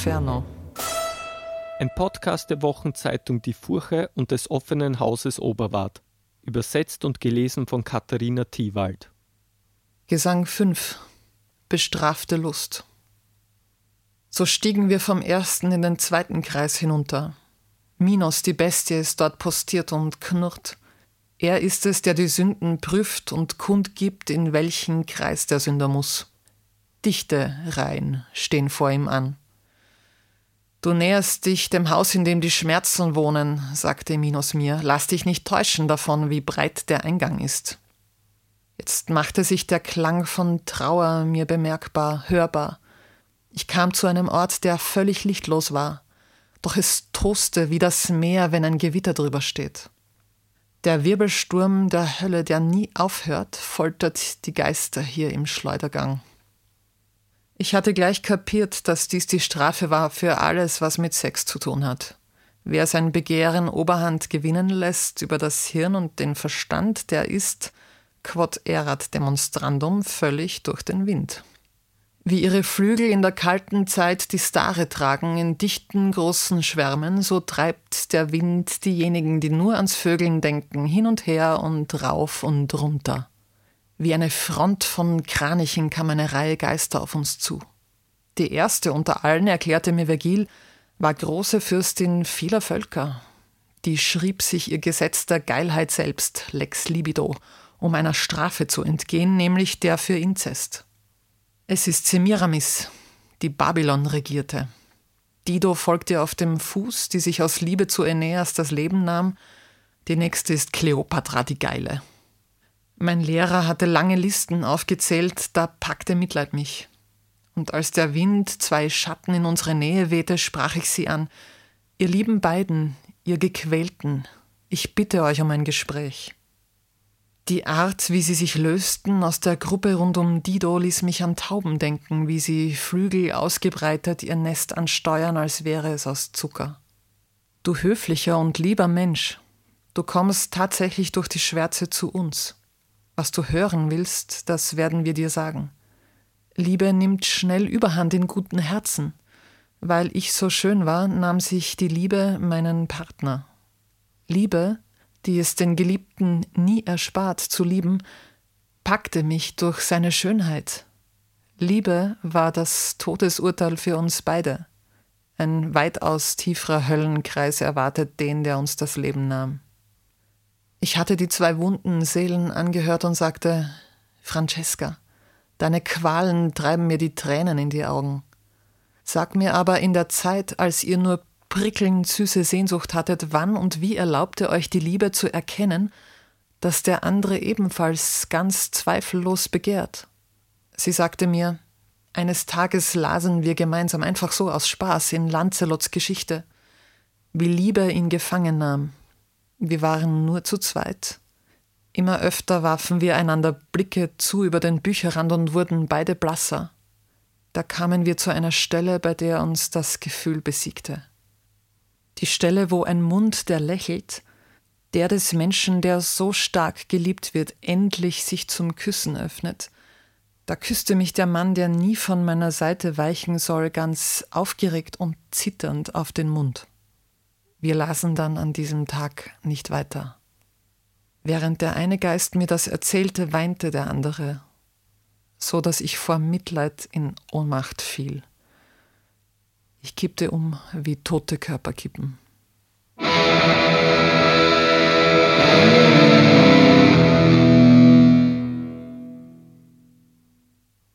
Inferno. Ein Podcast der Wochenzeitung Die Furche und des offenen Hauses Oberwart. Übersetzt und gelesen von Katharina Thiewald. Gesang 5 Bestrafte Lust. So stiegen wir vom ersten in den zweiten Kreis hinunter. Minos, die Bestie, ist dort postiert und knurrt. Er ist es, der die Sünden prüft und kundgibt, in welchen Kreis der Sünder muss. Dichte Reihen stehen vor ihm an. Du näherst dich dem Haus, in dem die Schmerzen wohnen, sagte Minos mir. Lass dich nicht täuschen davon, wie breit der Eingang ist. Jetzt machte sich der Klang von Trauer mir bemerkbar, hörbar. Ich kam zu einem Ort, der völlig lichtlos war, doch es toste wie das Meer, wenn ein Gewitter drüber steht. Der Wirbelsturm der Hölle, der nie aufhört, foltert die Geister hier im Schleudergang. Ich hatte gleich kapiert, dass dies die Strafe war für alles, was mit Sex zu tun hat. Wer sein Begehren Oberhand gewinnen lässt über das Hirn und den Verstand, der ist, quod erat demonstrandum, völlig durch den Wind. Wie ihre Flügel in der kalten Zeit die Stare tragen in dichten großen Schwärmen, so treibt der Wind diejenigen, die nur ans Vögeln denken, hin und her und rauf und runter. Wie eine Front von Kranichen kam eine Reihe Geister auf uns zu. Die erste unter allen, erklärte mir Vergil, war große Fürstin vieler Völker. Die schrieb sich ihr Gesetz der Geilheit selbst, Lex Libido, um einer Strafe zu entgehen, nämlich der für Inzest. Es ist Semiramis, die Babylon regierte. Dido folgt ihr auf dem Fuß, die sich aus Liebe zu Aeneas das Leben nahm. Die nächste ist Kleopatra die Geile. Mein Lehrer hatte lange Listen aufgezählt, da packte Mitleid mich. Und als der Wind zwei Schatten in unsere Nähe wehte, sprach ich sie an. Ihr lieben beiden, ihr Gequälten, ich bitte euch um ein Gespräch. Die Art, wie sie sich lösten aus der Gruppe rund um Dido, ließ mich an Tauben denken, wie sie Flügel ausgebreitet ihr Nest ansteuern, als wäre es aus Zucker. Du höflicher und lieber Mensch, du kommst tatsächlich durch die Schwärze zu uns. Was du hören willst, das werden wir dir sagen. Liebe nimmt schnell Überhand in guten Herzen. Weil ich so schön war, nahm sich die Liebe meinen Partner. Liebe, die es den Geliebten nie erspart zu lieben, packte mich durch seine Schönheit. Liebe war das Todesurteil für uns beide. Ein weitaus tieferer Höllenkreis erwartet den, der uns das Leben nahm. Ich hatte die zwei wunden Seelen angehört und sagte, Francesca, deine Qualen treiben mir die Tränen in die Augen. Sag mir aber in der Zeit, als ihr nur prickelnd süße Sehnsucht hattet, wann und wie erlaubte euch die Liebe zu erkennen, dass der andere ebenfalls ganz zweifellos begehrt. Sie sagte mir, eines Tages lasen wir gemeinsam einfach so aus Spaß in Lancelots Geschichte, wie Liebe ihn gefangen nahm, wir waren nur zu zweit. Immer öfter warfen wir einander Blicke zu über den Bücherrand und wurden beide blasser. Da kamen wir zu einer Stelle, bei der uns das Gefühl besiegte. Die Stelle, wo ein Mund, der lächelt, der des Menschen, der so stark geliebt wird, endlich sich zum Küssen öffnet. Da küsste mich der Mann, der nie von meiner Seite weichen soll, ganz aufgeregt und zitternd auf den Mund. Wir lasen dann an diesem Tag nicht weiter. Während der eine Geist mir das erzählte, weinte der andere, so dass ich vor Mitleid in Ohnmacht fiel. Ich kippte um, wie tote Körper kippen.